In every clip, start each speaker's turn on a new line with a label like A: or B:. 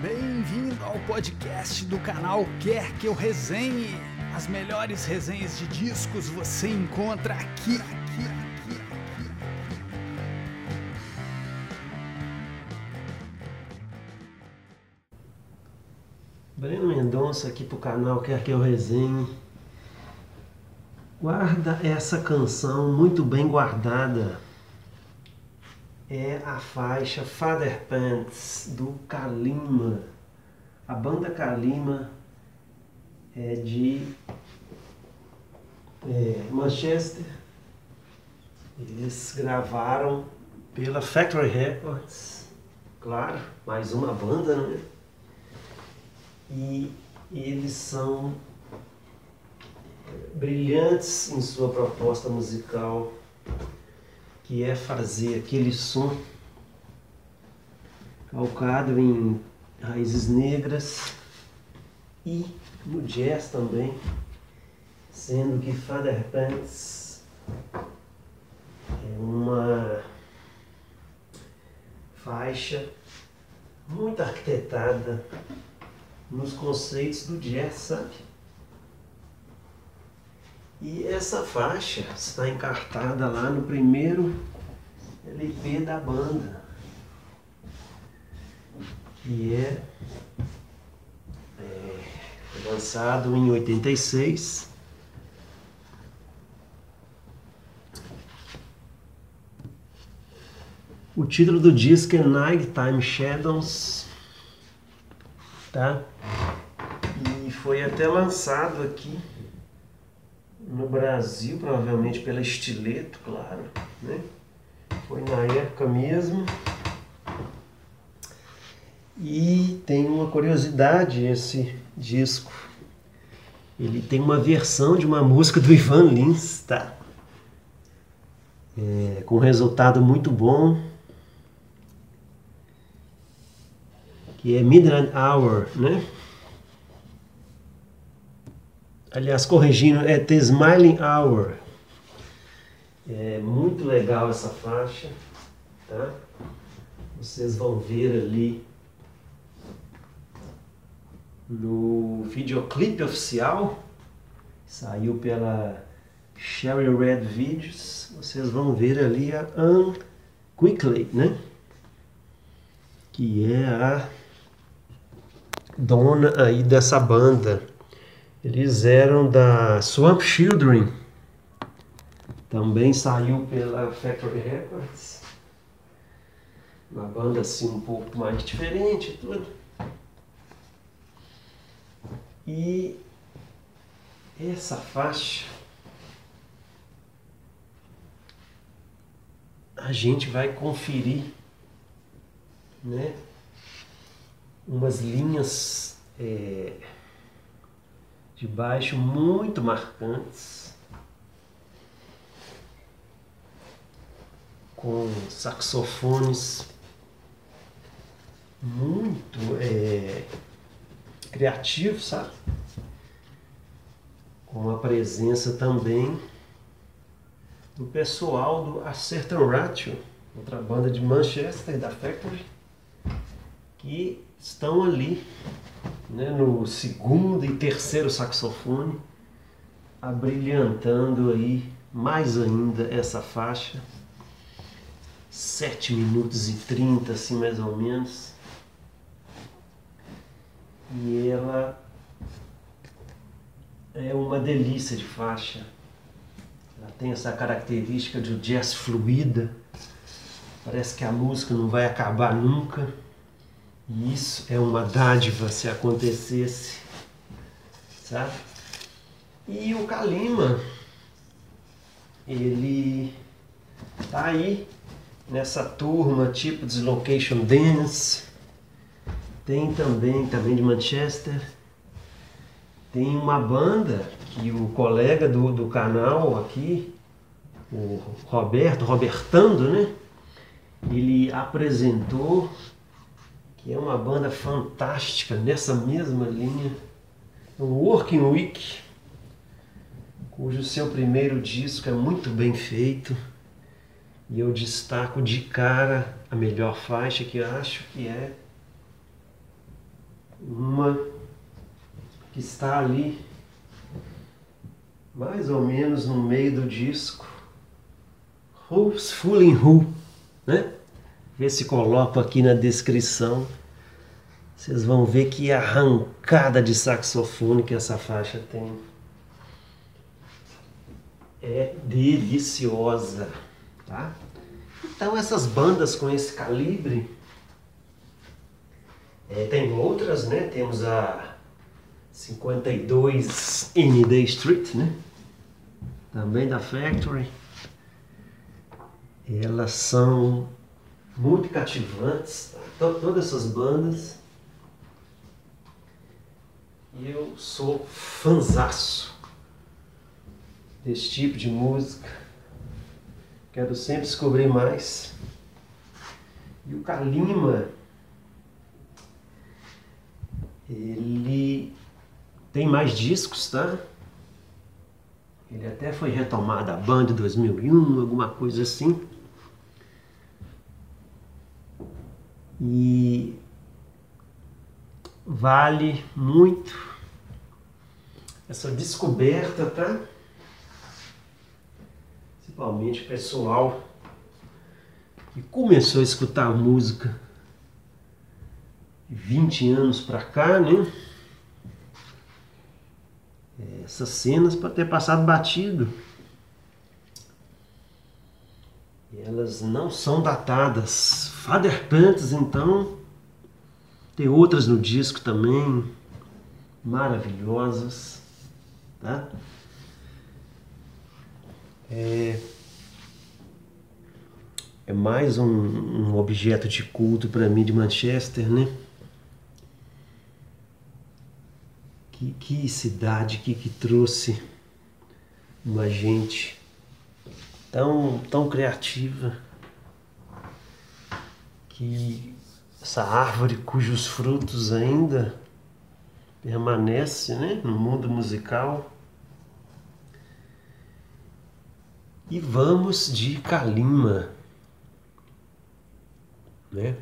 A: Bem-vindo ao podcast do canal Quer Que Eu Resenhe. As melhores resenhas de discos você encontra aqui, aqui, aqui, aqui.
B: Breno Mendonça aqui pro canal Quer Que Eu Resenhe. Guarda essa canção muito bem guardada. É a faixa Father Pants do Kalima. A banda Kalima é de é, Manchester. Eles gravaram pela Factory Records. Claro, mais uma banda, né? E eles são brilhantes em sua proposta musical, que é fazer aquele som calcado em raízes negras e no jazz também, sendo que Father Pants é uma faixa muito arquitetada nos conceitos do jazz, sabe? E essa faixa está encartada lá no primeiro LP da banda, que é, é lançado em 86. O título do disco é Nighttime Shadows, tá? E foi até lançado aqui no Brasil, provavelmente pela Estileto, claro, né? Foi na época mesmo. E tem uma curiosidade esse disco. Ele tem uma versão de uma música do Ivan Lins, tá? É, com resultado muito bom. Que é Midnight Hour, né? Aliás, corrigindo, é The Smiling Hour. É muito legal essa faixa, tá? Vocês vão ver ali no videoclipe oficial, saiu pela Sherry Red Videos, vocês vão ver ali a Anne Quickly, né? Que é a dona aí dessa banda. Eles eram da Swamp Children. Também saiu pela Factory Records. Uma banda assim um pouco mais diferente e tudo. E essa faixa a gente vai conferir, né? Umas linhas é, de baixo muito marcantes, com saxofones muito é, criativos, sabe? Com a presença também do pessoal do A Certain Ratio, outra banda de Manchester, da Factory, que estão ali né, no segundo e terceiro saxofone, abrilhantando aí mais ainda essa faixa. 7 minutos e 30, assim mais ou menos. E ela é uma delícia de faixa. Ela tem essa característica de jazz fluida. Parece que a música não vai acabar nunca. Isso é uma dádiva se acontecesse, sabe? E o Kalima, ele tá aí nessa turma tipo Dislocation Dance, tem também, também de Manchester, tem uma banda que o colega do, do canal aqui, o Roberto, Robertando, né? Ele apresentou que é uma banda fantástica nessa mesma linha, o Working Week, cujo seu primeiro disco é muito bem feito. E eu destaco de cara a melhor faixa que acho que é uma que está ali mais ou menos no meio do disco. Who's Fooling Who, né? Vê se coloco aqui na descrição. Vocês vão ver que arrancada de saxofone que essa faixa tem. É deliciosa, tá? Então essas bandas com esse calibre é, tem outras, né? Temos a 52 ND Street, né? Também da Factory. Elas são muito cativantes, todas essas bandas. E eu sou fanzaço desse tipo de música. Quero sempre descobrir mais. E o Kalima, ele tem mais discos, tá? Ele até foi retomado a banda em 2001, alguma coisa assim. E vale muito essa descoberta, tá? Principalmente pessoal que começou a escutar música 20 anos pra cá, né? Essas cenas para ter passado batido. Elas não são datadas. Father Panthers, então, tem outras no disco também, maravilhosas, tá? É, é mais um, um objeto de culto para mim de Manchester, né? Que, que cidade que, que trouxe uma gente tão, tão criativa que essa árvore cujos frutos ainda permanece né, no mundo musical. E vamos de Kalima, né?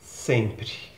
B: Sempre.